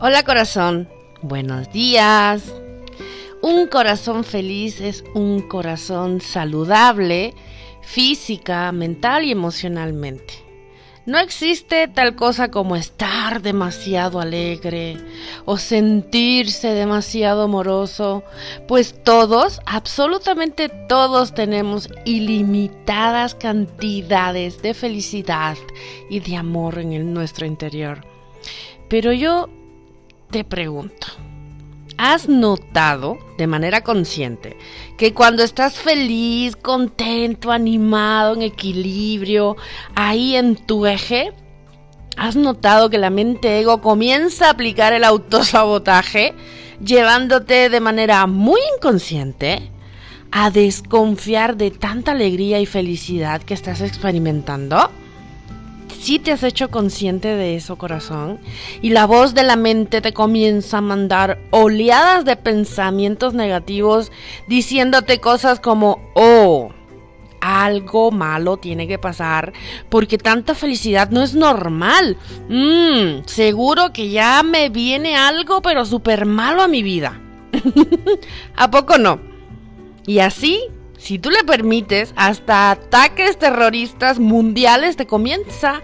Hola corazón, buenos días. Un corazón feliz es un corazón saludable física, mental y emocionalmente. No existe tal cosa como estar demasiado alegre o sentirse demasiado amoroso, pues todos, absolutamente todos tenemos ilimitadas cantidades de felicidad y de amor en nuestro interior. Pero yo te pregunto, ¿has notado de manera consciente que cuando estás feliz, contento, animado, en equilibrio, ahí en tu eje, has notado que la mente ego comienza a aplicar el autosabotaje, llevándote de manera muy inconsciente a desconfiar de tanta alegría y felicidad que estás experimentando? Si te has hecho consciente de eso, corazón, y la voz de la mente te comienza a mandar oleadas de pensamientos negativos diciéndote cosas como, oh, algo malo tiene que pasar porque tanta felicidad no es normal. Mmm, seguro que ya me viene algo pero súper malo a mi vida. ¿A poco no? Y así si tú le permites, hasta ataques terroristas mundiales te comienza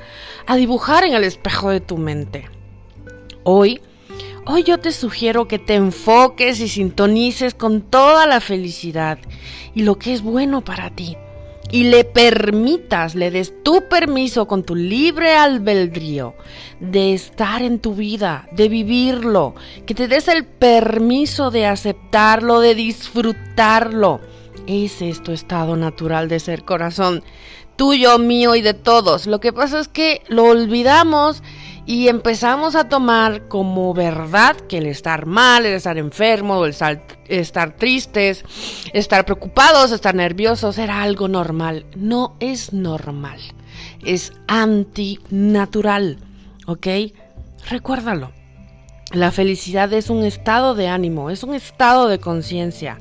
a dibujar en el espejo de tu mente. Hoy, hoy yo te sugiero que te enfoques y sintonices con toda la felicidad y lo que es bueno para ti. Y le permitas, le des tu permiso con tu libre albedrío de estar en tu vida, de vivirlo, que te des el permiso de aceptarlo, de disfrutarlo es tu estado natural de ser corazón, tuyo, mío y de todos. Lo que pasa es que lo olvidamos y empezamos a tomar como verdad que el estar mal, el estar enfermo, el estar, estar tristes, estar preocupados, estar nerviosos era algo normal. No es normal, es antinatural, ¿ok? Recuérdalo. La felicidad es un estado de ánimo, es un estado de conciencia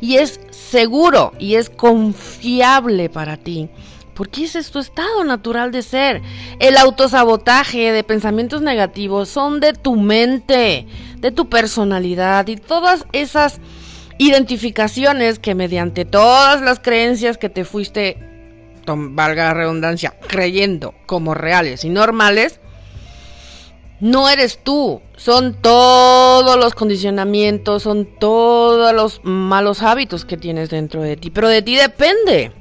y es seguro y es confiable para ti. Porque ese es tu estado natural de ser. El autosabotaje de pensamientos negativos son de tu mente, de tu personalidad y todas esas identificaciones que mediante todas las creencias que te fuiste, valga la redundancia, creyendo como reales y normales, no eres tú, son todos los condicionamientos, son todos los malos hábitos que tienes dentro de ti, pero de ti depende,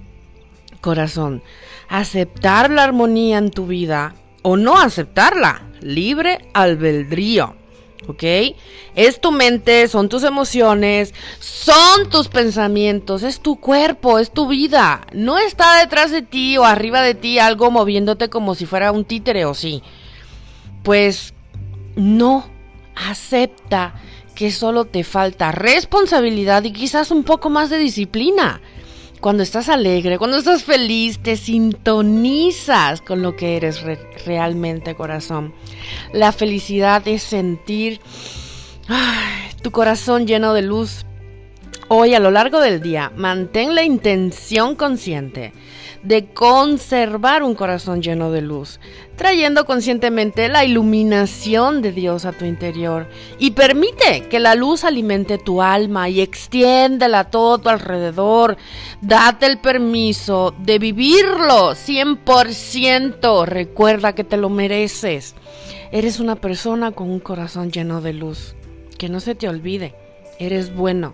corazón, aceptar la armonía en tu vida o no aceptarla, libre albedrío. ¿ok? Es tu mente, son tus emociones, son tus pensamientos, es tu cuerpo, es tu vida. No está detrás de ti o arriba de ti algo moviéndote como si fuera un títere o sí pues no acepta que solo te falta responsabilidad y quizás un poco más de disciplina. Cuando estás alegre, cuando estás feliz, te sintonizas con lo que eres realmente, corazón. La felicidad es sentir tu corazón lleno de luz. Hoy a lo largo del día, mantén la intención consciente de conservar un corazón lleno de luz, trayendo conscientemente la iluminación de Dios a tu interior y permite que la luz alimente tu alma y extiéndela a todo tu alrededor. Date el permiso de vivirlo 100%. Recuerda que te lo mereces. Eres una persona con un corazón lleno de luz. Que no se te olvide. Eres bueno.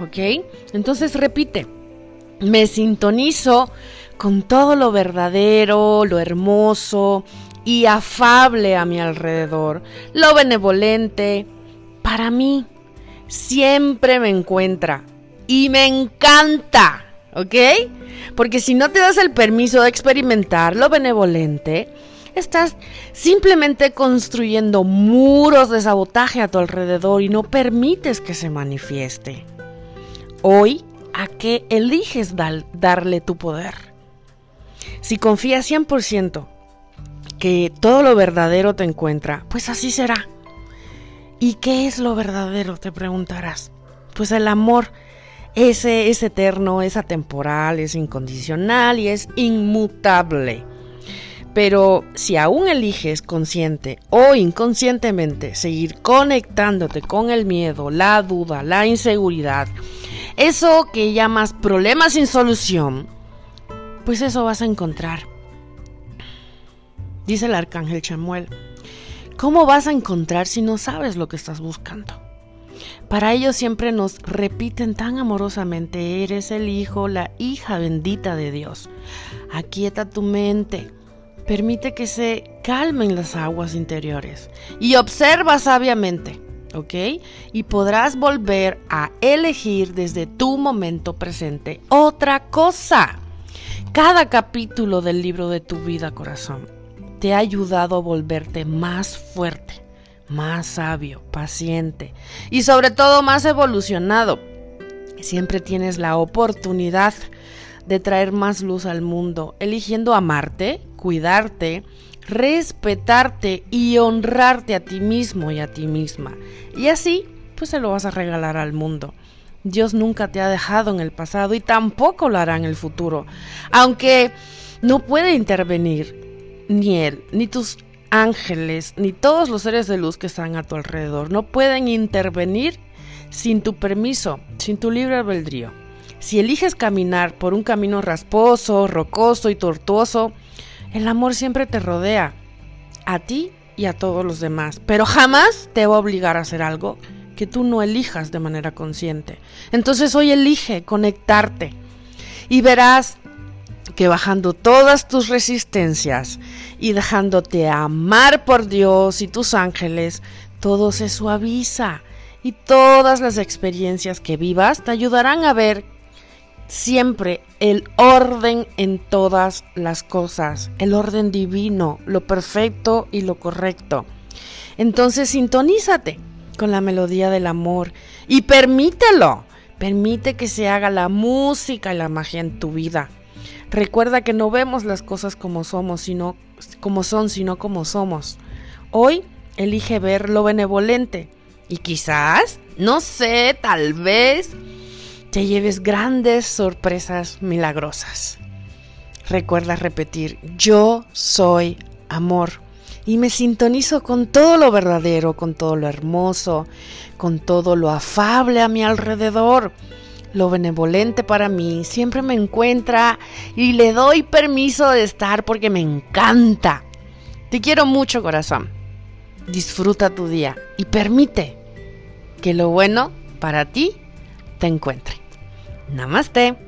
¿Ok? Entonces repite. Me sintonizo con todo lo verdadero, lo hermoso y afable a mi alrededor, lo benevolente, para mí siempre me encuentra y me encanta, ¿ok? Porque si no te das el permiso de experimentar lo benevolente, estás simplemente construyendo muros de sabotaje a tu alrededor y no permites que se manifieste. Hoy, ¿a qué eliges darle tu poder? Si confías 100% que todo lo verdadero te encuentra, pues así será. ¿Y qué es lo verdadero? Te preguntarás. Pues el amor. Ese es eterno, es atemporal, es incondicional y es inmutable. Pero si aún eliges consciente o inconscientemente seguir conectándote con el miedo, la duda, la inseguridad, eso que llamas problemas sin solución, pues eso vas a encontrar. Dice el arcángel Chamuel, ¿cómo vas a encontrar si no sabes lo que estás buscando? Para ellos siempre nos repiten tan amorosamente, eres el hijo, la hija bendita de Dios. Aquieta tu mente, permite que se calmen las aguas interiores y observa sabiamente, ¿ok? Y podrás volver a elegir desde tu momento presente otra cosa. Cada capítulo del libro de tu vida, corazón, te ha ayudado a volverte más fuerte más sabio, paciente y sobre todo más evolucionado. Siempre tienes la oportunidad de traer más luz al mundo, eligiendo amarte, cuidarte, respetarte y honrarte a ti mismo y a ti misma. Y así, pues se lo vas a regalar al mundo. Dios nunca te ha dejado en el pasado y tampoco lo hará en el futuro, aunque no puede intervenir ni Él, ni tus ángeles ni todos los seres de luz que están a tu alrededor no pueden intervenir sin tu permiso, sin tu libre albedrío. Si eliges caminar por un camino rasposo, rocoso y tortuoso, el amor siempre te rodea, a ti y a todos los demás, pero jamás te va a obligar a hacer algo que tú no elijas de manera consciente. Entonces hoy elige conectarte y verás que bajando todas tus resistencias y dejándote amar por Dios y tus ángeles, todo se suaviza y todas las experiencias que vivas te ayudarán a ver siempre el orden en todas las cosas, el orden divino, lo perfecto y lo correcto. Entonces sintonízate con la melodía del amor y permítelo. Permite que se haga la música y la magia en tu vida. Recuerda que no vemos las cosas como somos, sino como son, sino como somos. Hoy elige ver lo benevolente y quizás, no sé, tal vez te lleves grandes sorpresas milagrosas. Recuerda repetir, yo soy amor y me sintonizo con todo lo verdadero, con todo lo hermoso, con todo lo afable a mi alrededor lo benevolente para mí siempre me encuentra y le doy permiso de estar porque me encanta. Te quiero mucho corazón. Disfruta tu día y permite que lo bueno para ti te encuentre. Namaste.